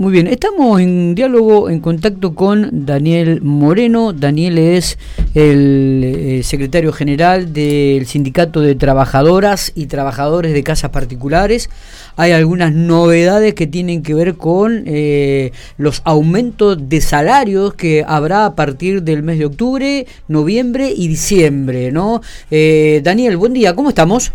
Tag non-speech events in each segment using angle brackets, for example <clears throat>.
Muy bien, estamos en diálogo, en contacto con Daniel Moreno. Daniel es el eh, secretario general del Sindicato de Trabajadoras y Trabajadores de Casas Particulares. Hay algunas novedades que tienen que ver con eh, los aumentos de salarios que habrá a partir del mes de octubre, noviembre y diciembre, ¿no? Eh, Daniel, buen día, ¿cómo estamos?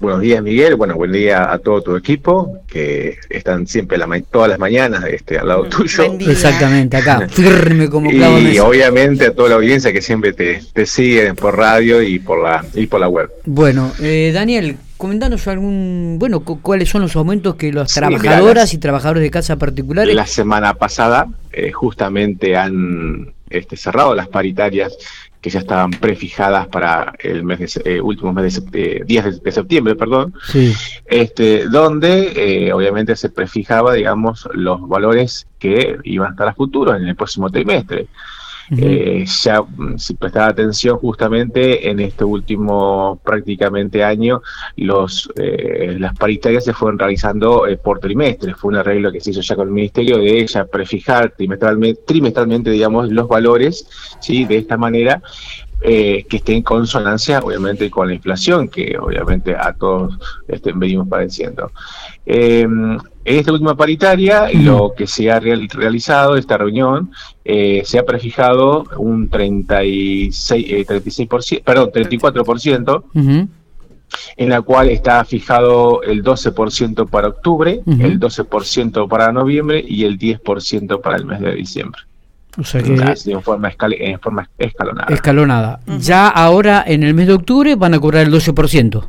Buenos días, Miguel. Bueno, buen día a todo tu equipo, que están siempre todas las mañanas este, al lado tuyo. Exactamente, acá, <laughs> firme como clavo. Y obviamente a toda la audiencia que siempre te, te siguen por radio y por la, y por la web. Bueno, eh, Daniel, comentanos algún, bueno, cuáles son los aumentos que las trabajadoras y trabajadores de casa particulares. La semana pasada eh, justamente han este, cerrado las paritarias que ya estaban prefijadas para el mes de, eh, último mes de, días de, septiembre, perdón, este, donde eh, obviamente se prefijaba, digamos, los valores que iban a estar a futuro en el próximo trimestre. Eh, ya mm, si prestaba atención justamente en este último prácticamente año, los eh, las paritarias se fueron realizando eh, por trimestre. Fue un arreglo que se hizo ya con el Ministerio de ella prefijar trimestralmente, trimestralmente digamos, los valores, ¿sí? de esta manera, eh, que esté en consonancia, obviamente, con la inflación, que obviamente a todos este, venimos padeciendo. Eh, en esta última paritaria, lo que se ha realizado, esta reunión, eh, se ha prefijado un 36, 36% perdón, 34%. en la cual está fijado el 12% para octubre, el 12% para noviembre y el 10% para el mes de diciembre. O sea que en forma, en forma escalonada. Escalonada. Ya ahora en el mes de octubre van a cobrar el 12%.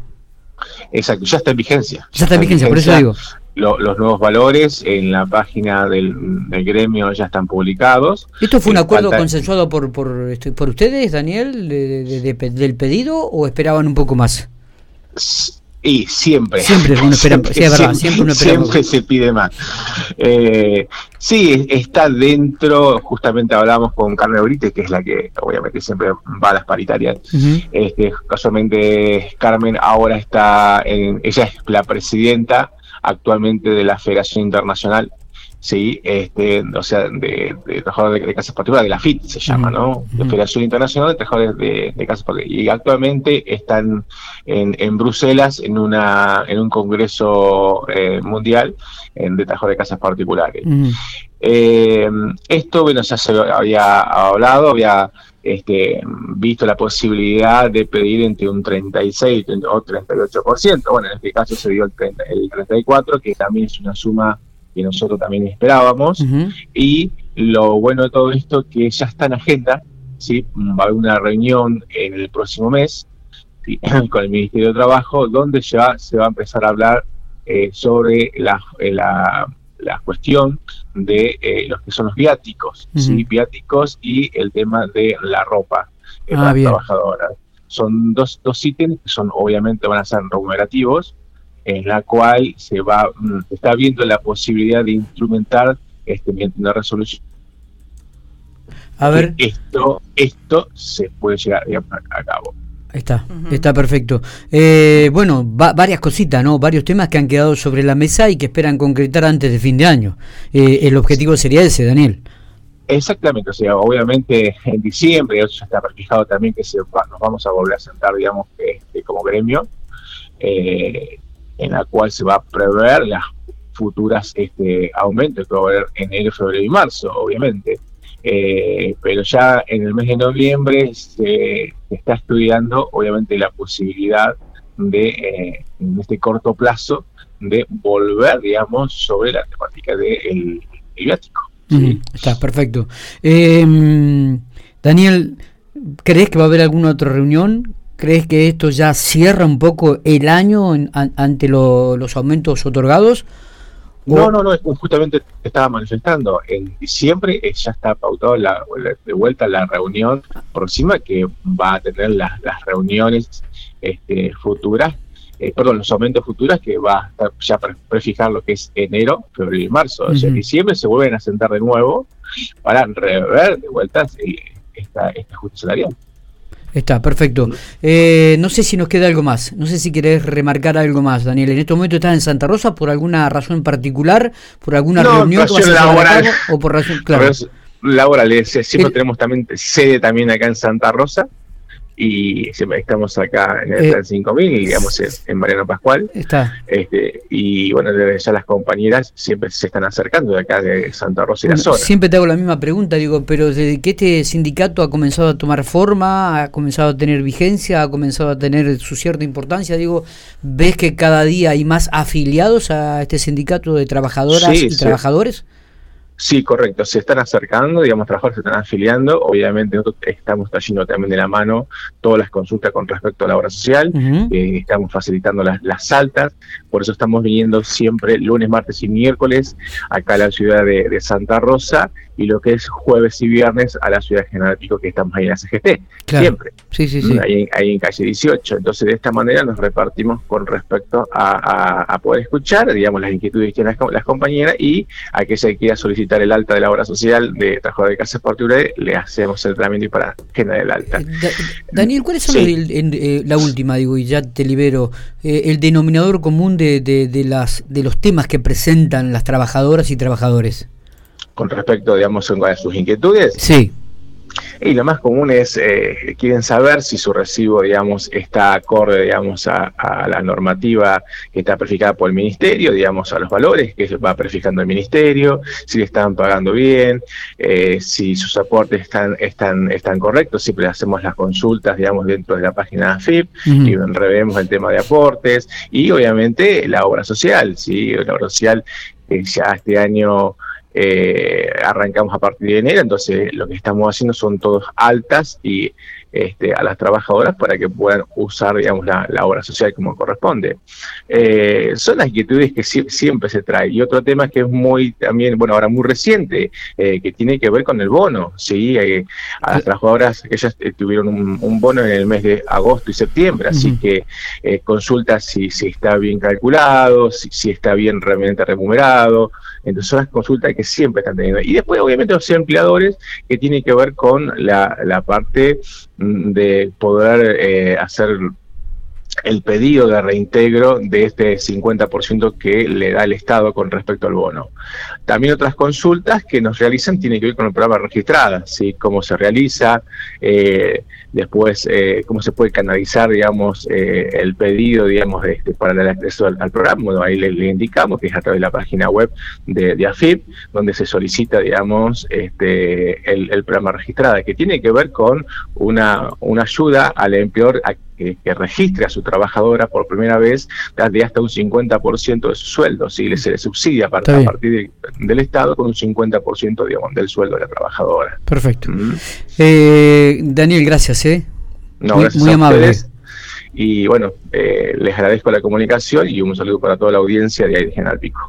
Exacto, ya está en vigencia. Ya está en vigencia, por eso digo. los nuevos valores en la página del, gremio ya están publicados. ¿Esto fue un acuerdo consensuado por, por, este, por ustedes, Daniel, del pedido o esperaban un poco más? Y siempre. Siempre uno espera, siempre, siempre, se pide más. Eh, sí, está dentro, justamente hablamos con Carmen Brite, que es la que obviamente siempre va a las paritarias. este, casualmente Carmen ahora está en, ella es la presidenta actualmente de la Federación Internacional sí, este, o sea, de, de trabajadores de, casas particulares, de la FIT se llama, ¿no? La Federación Internacional de Trabajadores de, Casas Particulares. Y actualmente están en, en, Bruselas en una en un congreso eh, mundial de trabajadores de casas particulares. Eh, esto, bueno, ya se había hablado, había este, visto la posibilidad de pedir entre un 36 o 38%. Bueno, en este caso se dio el, 30, el 34, que también es una suma que nosotros también esperábamos. Y lo bueno de todo esto que ya está en agenda, ¿sí? va a haber una reunión en el próximo mes <clears throat> con el Ministerio de Trabajo, donde ya se va a empezar a hablar eh, sobre la, eh, la, la, cuestión de eh, los que son los viáticos, ¿sí? viáticos y el tema de la ropa de ah, las trabajadoras. Son dos, dos ítems que son obviamente van a ser remunerativos, en la cual se va mm, está viendo la posibilidad de instrumentar este mediante una resolución. A ver. Esto esto se puede llegar a, cabo. Está está perfecto. Eh, bueno varias cositas no varios temas que han quedado sobre la mesa y que esperan concretar antes de fin de año. Eh, el objetivo sería ese Daniel. Exactamente, o sea, obviamente en diciembre, eso ya está fijado también que se, nos vamos a volver a sentar, digamos, este, como gremio, eh, en la cual se va a prever las futuras este, aumentos que va a haber en enero, febrero y marzo, obviamente. Eh, pero ya en el mes de noviembre se está estudiando, obviamente, la posibilidad de, eh, en este corto plazo, de volver, digamos, sobre la temática del de viático. está perfecto. Eh, Daniel, ¿crees que va a haber alguna otra reunión ¿Crees que esto ya cierra un poco el año ante los aumentos otorgados? No, no, no, justamente estaba manifestando. En diciembre eh, ya está pautado la, de vuelta la reunión próxima que va a tener las, reuniones este, futuras, eh, perdón, los aumentos futuros que va a estar ya prefijar lo que es enero, febrero y marzo. O sea, en diciembre se vuelven a sentar de nuevo para rever de vuelta eh, esta, esta salarial. Está, perfecto. Eh, no sé si nos queda algo más, no sé si querés remarcar algo más, Daniel. En este momento estás en Santa Rosa por alguna razón particular, por alguna reunión que vas a laboral, o por razón, claro. laboral, siempre tenemos también sede también acá en Santa Rosa y estamos acá en el 5000, eh, digamos, en, Mariano Pascual. Está. Este, y bueno, ya las compañeras siempre se están acercando de acá de Santa Rosa y la zona. Siempre te hago la misma pregunta, digo, pero desde que este sindicato ha comenzado a tomar forma, ha comenzado a tener vigencia, ha comenzado a tener su cierta importancia, digo, ¿ves que cada día hay más afiliados a este sindicato de trabajadoras y trabajadores? Sí, correcto, se están acercando, digamos, trabajadores se están afiliando, obviamente nosotros estamos trayendo también de la mano todas las consultas con respecto a la obra social, eh, estamos facilitando las, las, altas, por eso estamos viniendo siempre lunes, martes y miércoles acá a la ciudad de, Santa Rosa y lo que es jueves y viernes a la ciudad de General Pico que estamos ahí en la CGT, siempre, sí, sí, sí. Ahí, ahí, en calle 18, entonces de esta manera nos repartimos con respecto a, poder escuchar, digamos, las inquietudes que tienen las, las compañeras y a que se quiera solicitar el alta de la obra social de trabajador de casa portugués, le hacemos el tratamiento y para generar el alta. Daniel, ¿cuál es eh, la última, digo, y ya te libero, eh, el denominador común de, de, las, de los temas que presentan las trabajadoras y trabajadores? Con respecto, digamos, a sus inquietudes. Sí. Y lo más común es, eh, quieren saber si su recibo, digamos, está acorde, digamos, a, la normativa que está verificada por el ministerio, digamos, a los valores que va verificando el ministerio, si le están pagando bien, eh, si sus aportes están, están, están correctos, siempre hacemos las consultas, digamos, dentro de la página de AFIP y revemos el tema de aportes y obviamente la obra social, ¿sí? La obra social que ya este año eh, arrancamos a partir de enero, entonces lo que estamos haciendo son todos altas y este, a las trabajadoras para que puedan usar, digamos, la, obra social como corresponde. Eh, son las inquietudes que siempre se trae. Y otro tema que es muy, también, bueno, ahora muy reciente, eh, que tiene que ver con el bono, ¿sí? Eh, a las trabajadoras, ellas tuvieron un, bono en el mes de agosto y septiembre, así que consulta si, si está bien calculado, si, si está bien realmente remunerado, entonces son las consultas que siempre están teniendo. Y después, obviamente, los empleadores que tienen que ver con la, la parte de poder eh, hacer el pedido de reintegro de este 50% que le da el Estado con respecto al bono. También otras consultas que nos realizan tienen que ver con el programa registrada, ¿sí? cómo se realiza, eh, después eh, cómo se puede canalizar, digamos, eh, el pedido, digamos, este, para el acceso al, programa. Bueno, ahí le, indicamos que es a través de la página web de, de AFIP, donde se solicita, digamos, este, el, programa registrada, que tiene que ver con una, una ayuda al empleador que, registre a su trabajadora por primera vez de hasta un 50% de su sueldo, si se le subsidia a partir, del Estado con un 50% digamos, del sueldo de la trabajadora. Perfecto. Eh, Daniel, gracias. ¿eh? muy, amable. Y bueno, eh, les agradezco la comunicación y un saludo para toda la audiencia de General Pico.